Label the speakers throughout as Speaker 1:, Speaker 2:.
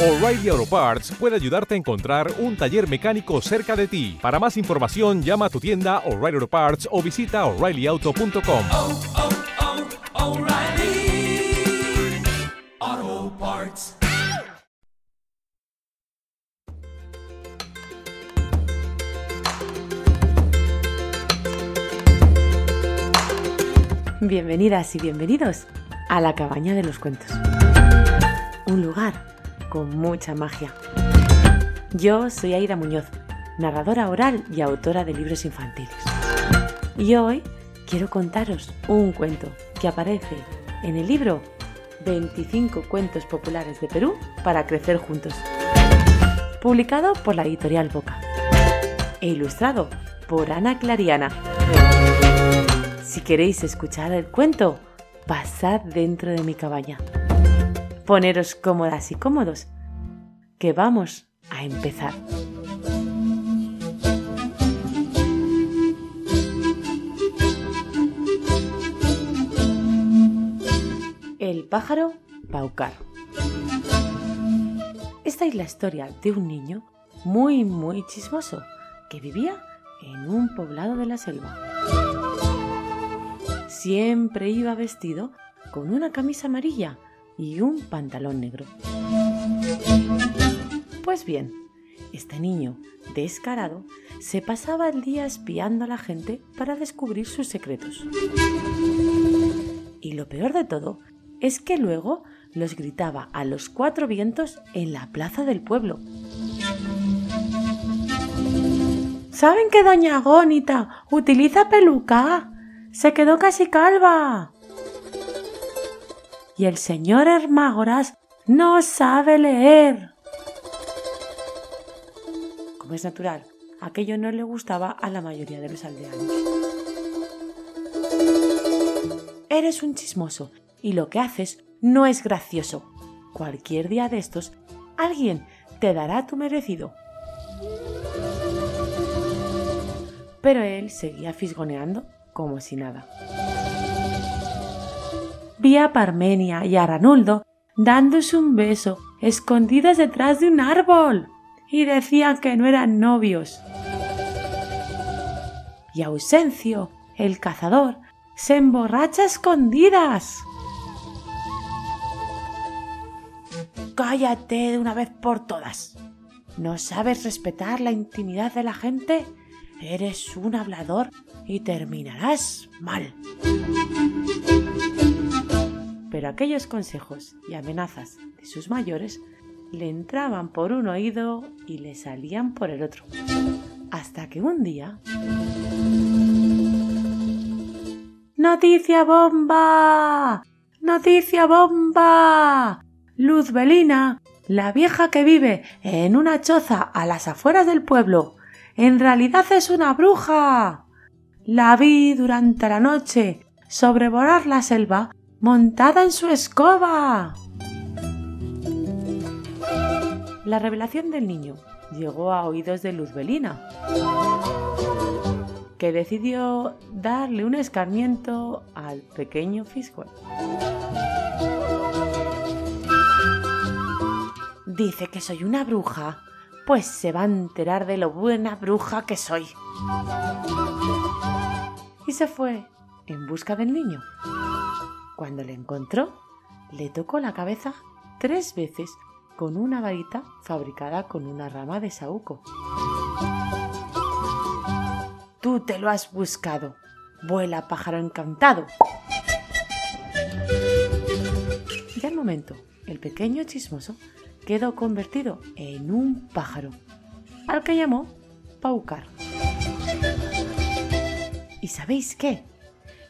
Speaker 1: O'Reilly Auto Parts puede ayudarte a encontrar un taller mecánico cerca de ti. Para más información, llama a tu tienda O'Reilly Auto Parts o visita oreillyauto.com.
Speaker 2: oh, oh, Parts.
Speaker 3: Bienvenidas y bienvenidos a la cabaña de los cuentos. Un lugar con mucha magia. Yo soy Aida Muñoz, narradora oral y autora de libros infantiles. Y hoy quiero contaros un cuento que aparece en el libro 25 cuentos populares de Perú para crecer juntos, publicado por la editorial Boca e ilustrado por Ana Clariana. Si queréis escuchar el cuento, pasad dentro de mi cabaña. Poneros cómodas y cómodos, que vamos a empezar. El pájaro Paucar. Esta es la historia de un niño muy, muy chismoso que vivía en un poblado de la selva. Siempre iba vestido con una camisa amarilla y un pantalón negro. Pues bien, este niño, descarado, se pasaba el día espiando a la gente para descubrir sus secretos. Y lo peor de todo es que luego los gritaba a los cuatro vientos en la plaza del pueblo. ¿Saben que doña Agónita utiliza peluca? Se quedó casi calva. Y el señor Hermágoras no sabe leer. Como es natural, aquello no le gustaba a la mayoría de los aldeanos. Eres un chismoso y lo que haces no es gracioso. Cualquier día de estos, alguien te dará tu merecido. Pero él seguía fisgoneando como si nada. Vi a Parmenia y a Ranuldo dándose un beso, escondidas detrás de un árbol, y decían que no eran novios. Y Ausencio, el cazador, se emborracha a escondidas. Cállate de una vez por todas. ¿No sabes respetar la intimidad de la gente? Eres un hablador y terminarás mal. Pero aquellos consejos y amenazas de sus mayores le entraban por un oído y le salían por el otro. Hasta que un día... ¡Noticia bomba! ¡Noticia bomba! Luzbelina, la vieja que vive en una choza a las afueras del pueblo, en realidad es una bruja. La vi durante la noche sobrevolar la selva montada en su escoba. La revelación del niño llegó a oídos de Luzbelina, que decidió darle un escarmiento al pequeño Fiscal. Dice que soy una bruja, pues se va a enterar de lo buena bruja que soy. Y se fue en busca del niño. Cuando le encontró, le tocó la cabeza tres veces con una varita fabricada con una rama de saúco. Tú te lo has buscado. Vuela, pájaro encantado. Y al momento, el pequeño chismoso quedó convertido en un pájaro, al que llamó Paucar. ¿Y sabéis qué?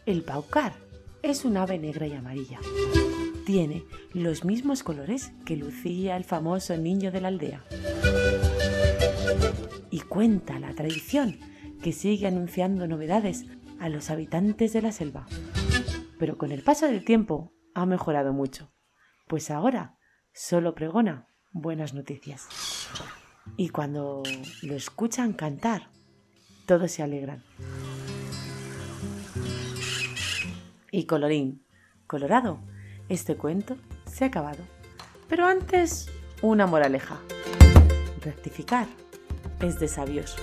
Speaker 3: El paucar es un ave negra y amarilla. Tiene los mismos colores que lucía el famoso niño de la aldea. Y cuenta la tradición que sigue anunciando novedades a los habitantes de la selva. Pero con el paso del tiempo ha mejorado mucho, pues ahora solo pregona buenas noticias. Y cuando lo escuchan cantar, todos se alegran. Y colorín, colorado, este cuento se ha acabado. Pero antes, una moraleja. Rectificar es de sabios.